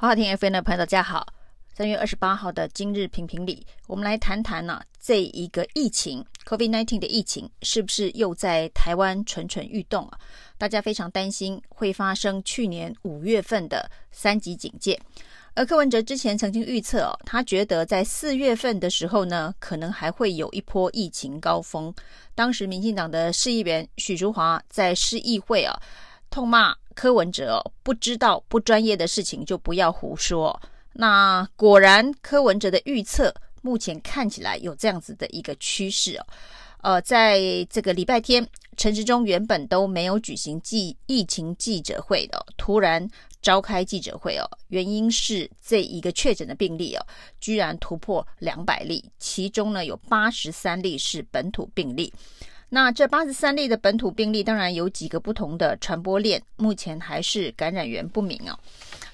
好好听 FM 的朋友，大家好。三月二十八号的今日评评理，我们来谈谈呢、啊，这一个疫情 COVID-19 的疫情是不是又在台湾蠢蠢欲动啊？大家非常担心会发生去年五月份的三级警戒。而柯文哲之前曾经预测，他觉得在四月份的时候呢，可能还会有一波疫情高峰。当时民进党的市议员许淑华在市议会啊，痛骂。柯文哲，不知道不专业的事情就不要胡说。那果然，柯文哲的预测目前看起来有这样子的一个趋势哦。呃，在这个礼拜天，陈时中原本都没有举行记疫情记者会的，突然召开记者会哦。原因是这一个确诊的病例哦，居然突破两百例，其中呢有八十三例是本土病例。那这八十三例的本土病例，当然有几个不同的传播链，目前还是感染源不明哦。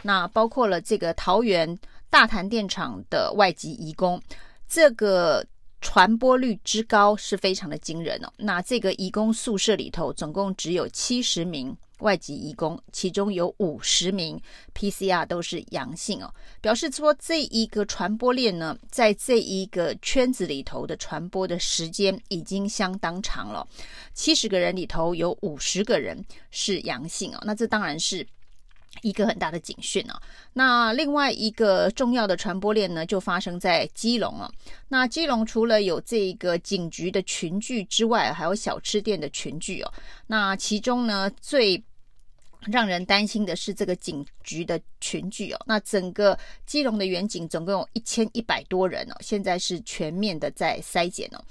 那包括了这个桃园大潭电厂的外籍移工，这个传播率之高是非常的惊人哦。那这个移工宿舍里头，总共只有七十名。外籍移工，其中有五十名 PCR 都是阳性哦，表示说这一个传播链呢，在这一个圈子里头的传播的时间已经相当长了。七十个人里头有五十个人是阳性哦，那这当然是一个很大的警讯哦。那另外一个重要的传播链呢，就发生在基隆哦。那基隆除了有这个警局的群聚之外，还有小吃店的群聚哦。那其中呢，最让人担心的是这个警局的群聚哦。那整个基隆的员警总共有一千一百多人哦，现在是全面的在筛检哦。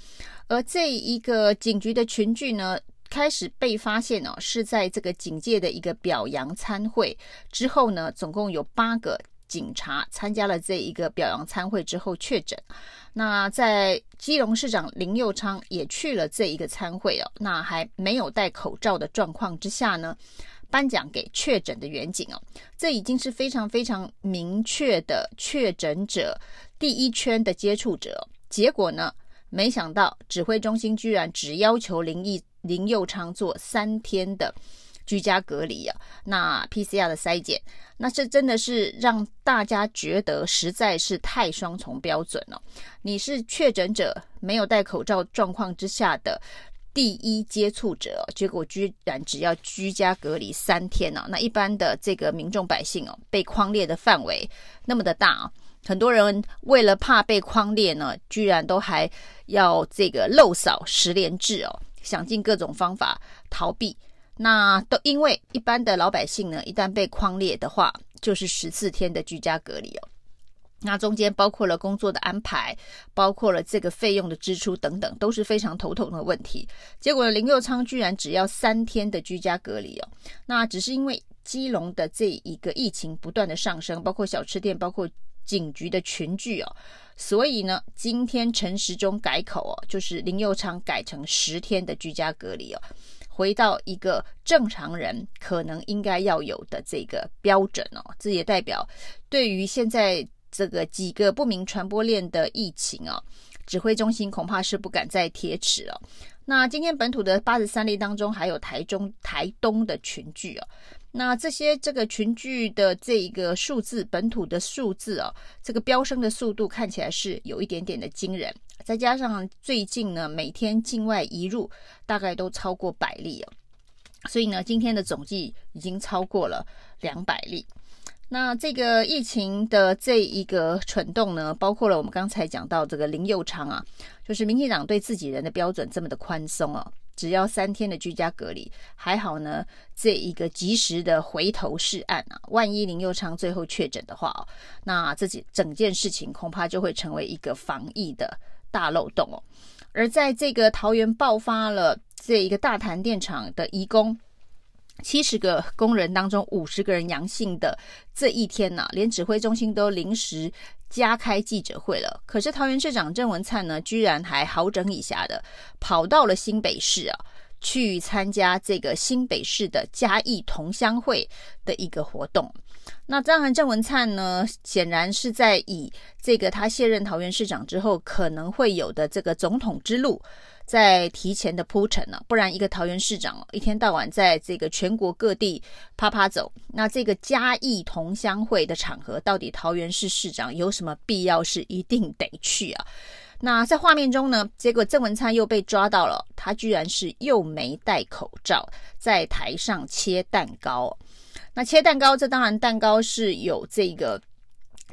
而这一个警局的群聚呢，开始被发现哦，是在这个警界的一个表扬参会之后呢，总共有八个警察参加了这一个表扬参会之后确诊。那在基隆市长林佑昌也去了这一个参会哦，那还没有戴口罩的状况之下呢，颁奖给确诊的员警哦，这已经是非常非常明确的确诊者第一圈的接触者。结果呢，没想到指挥中心居然只要求林义林佑昌做三天的居家隔离啊，那 PCR 的筛检，那这真的是让大家觉得实在是太双重标准了。你是确诊者，没有戴口罩状况之下的。第一接触者，结果居然只要居家隔离三天呢、那一般的这个民众百姓哦，被框列的范围那么的大啊，很多人为了怕被框列呢，居然都还要这个漏扫十连制哦，想尽各种方法逃避。那都因为一般的老百姓呢，一旦被框列的话，就是十四天的居家隔离哦。那中间包括了工作的安排，包括了这个费用的支出等等，都是非常头痛的问题。结果林右昌居然只要三天的居家隔离哦，那只是因为基隆的这一个疫情不断的上升，包括小吃店，包括警局的群聚哦，所以呢，今天陈时中改口哦，就是林佑昌改成十天的居家隔离哦，回到一个正常人可能应该要有的这个标准哦，这也代表对于现在。这个几个不明传播链的疫情哦，指挥中心恐怕是不敢再铁齿了。那今天本土的八十三例当中，还有台中、台东的群聚哦。那这些这个群聚的这一个数字，本土的数字啊，这个飙升的速度看起来是有一点点的惊人。再加上最近呢，每天境外移入大概都超过百例啊，所以呢，今天的总计已经超过了两百例。那这个疫情的这一个蠢动呢，包括了我们刚才讲到这个林右昌啊，就是民进党对自己人的标准这么的宽松啊，只要三天的居家隔离，还好呢，这一个及时的回头是岸啊，万一林佑昌最后确诊的话，那自己整件事情恐怕就会成为一个防疫的大漏洞哦。而在这个桃园爆发了这一个大潭电厂的移工。七十个工人当中，五十个人阳性的这一天呢、连指挥中心都临时加开记者会了。可是桃园市长郑文灿呢，居然还好整以暇的跑到了新北市啊，去参加这个新北市的嘉义同乡会的一个活动。那当然，郑文灿呢，显然是在以这个他卸任桃园市长之后可能会有的这个总统之路。在提前的铺陈了，不然一个桃园市长一天到晚在这个全国各地趴趴走，那这个嘉义同乡会的场合，到底桃园市市长有什么必要是一定得去啊？那在画面中呢，结果郑文灿又被抓到了，他居然是又没戴口罩，在台上切蛋糕。那切蛋糕，这当然蛋糕是有这个。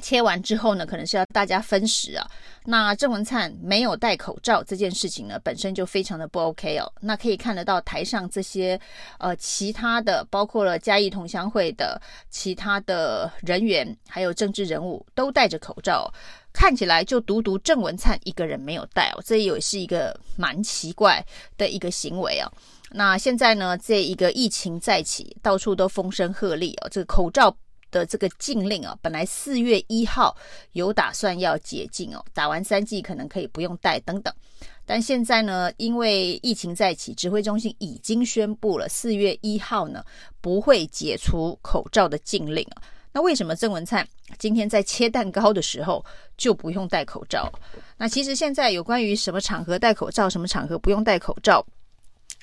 切完之后呢，可能是要大家分食啊。那郑文灿没有戴口罩这件事情呢，本身就非常的不 OK 哦。那可以看得到台上这些呃其他的，包括了嘉义同乡会的其他的人员，还有政治人物都戴着口罩，看起来就独独郑文灿一个人没有戴哦。这也是一个蛮奇怪的一个行为啊。那现在呢，这一个疫情再起，到处都风声鹤唳哦，这个口罩。的这个禁令啊，本来四月一号有打算要解禁哦，打完三剂可能可以不用戴等等，但现在呢，因为疫情再起，指挥中心已经宣布了四月一号呢不会解除口罩的禁令啊。那为什么郑文灿今天在切蛋糕的时候就不用戴口罩？那其实现在有关于什么场合戴口罩，什么场合不用戴口罩？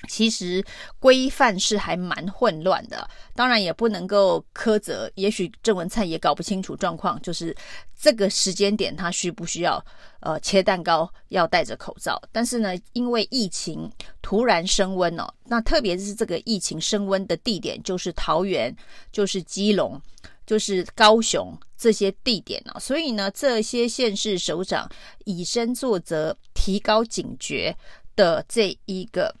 其实规范是还蛮混乱的，当然也不能够苛责。也许郑文灿也搞不清楚状况，就是这个时间点他需不需要呃切蛋糕要戴着口罩？但是呢，因为疫情突然升温哦，那特别是这个疫情升温的地点就是桃园，就是基隆，就是高雄这些地点哦，所以呢，这些县市首长以身作则，提高警觉的这一个。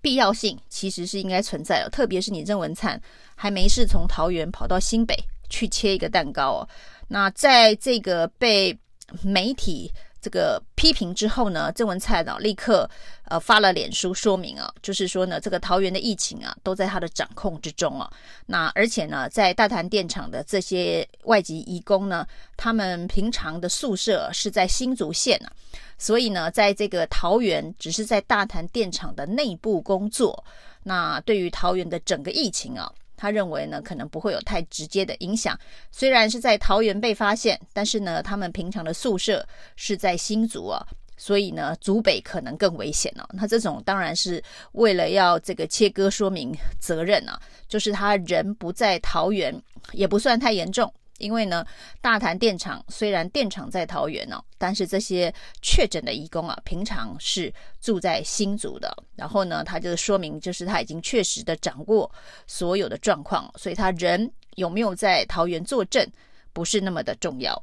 必要性其实是应该存在的，特别是你郑文灿还没事从桃园跑到新北去切一个蛋糕哦。那在这个被媒体这个批评之后呢，郑文灿呢立刻呃发了脸书说明啊，就是说呢这个桃园的疫情啊都在他的掌控之中啊。那而且呢在大潭电厂的这些外籍移工呢，他们平常的宿舍是在新竹县啊。所以呢，在这个桃园，只是在大潭电厂的内部工作。那对于桃园的整个疫情啊，他认为呢，可能不会有太直接的影响。虽然是在桃园被发现，但是呢，他们平常的宿舍是在新竹啊，所以呢，竹北可能更危险哦。那这种当然是为了要这个切割说明责任啊，就是他人不在桃园，也不算太严重。因为呢，大潭电厂虽然电厂在桃园哦，但是这些确诊的义工啊，平常是住在新竹的。然后呢，他就说明，就是他已经确实的掌握所有的状况，所以他人有没有在桃园坐镇，不是那么的重要。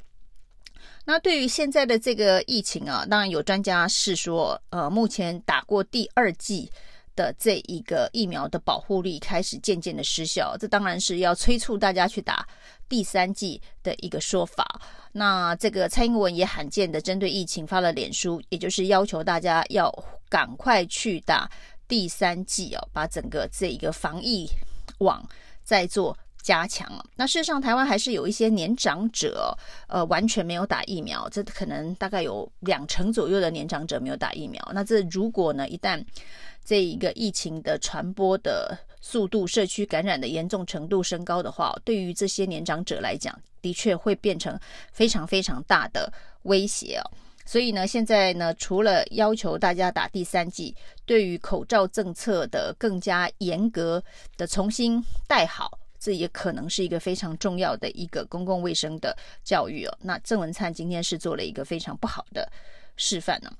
那对于现在的这个疫情啊，当然有专家是说，呃，目前打过第二剂。的这一个疫苗的保护力开始渐渐的失效，这当然是要催促大家去打第三剂的一个说法。那这个蔡英文也罕见的针对疫情发了脸书，也就是要求大家要赶快去打第三剂哦，把整个这一个防疫网再做加强了。那事实上，台湾还是有一些年长者，呃，完全没有打疫苗，这可能大概有两成左右的年长者没有打疫苗。那这如果呢，一旦这一个疫情的传播的速度、社区感染的严重程度升高的话，对于这些年长者来讲，的确会变成非常非常大的威胁哦。所以呢，现在呢，除了要求大家打第三剂，对于口罩政策的更加严格的重新戴好，这也可能是一个非常重要的一个公共卫生的教育哦。那郑文灿今天是做了一个非常不好的示范呢。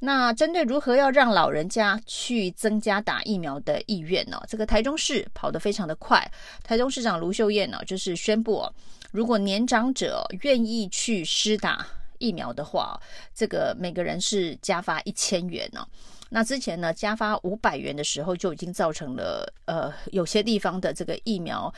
那针对如何要让老人家去增加打疫苗的意愿呢？这个台中市跑得非常的快，台中市长卢秀燕呢就是宣布，如果年长者愿意去施打疫苗的话，这个每个人是加发一千元呢。那之前呢加发五百元的时候就已经造成了呃有些地方的这个疫苗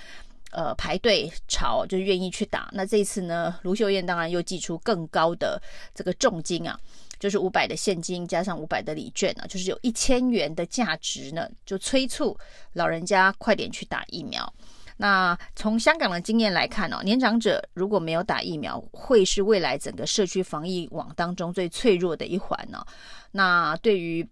呃排队潮，就愿意去打。那这次呢，卢秀燕当然又寄出更高的这个重金啊。就是五百的现金加上五百的礼券呢，就是有一千元的价值呢，就催促老人家快点去打疫苗。那从香港的经验来看呢，年长者如果没有打疫苗，会是未来整个社区防疫网当中最脆弱的一环呢。那对于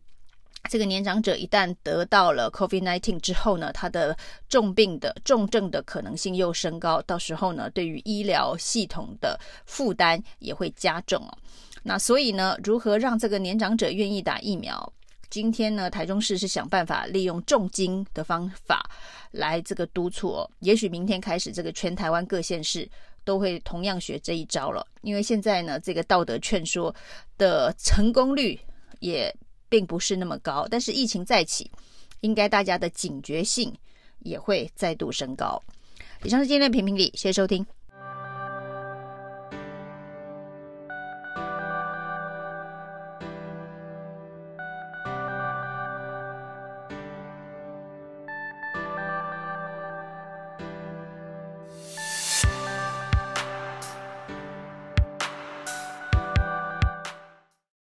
这个年长者一旦得到了 COVID-19 之后呢，他的重病的重症的可能性又升高，到时候呢，对于医疗系统的负担也会加重哦。那所以呢，如何让这个年长者愿意打疫苗？今天呢，台中市是想办法利用重金的方法来这个督促哦。也许明天开始，这个全台湾各县市都会同样学这一招了。因为现在呢，这个道德劝说的成功率也并不是那么高。但是疫情再起，应该大家的警觉性也会再度升高。以上是今天的评评理，谢谢收听。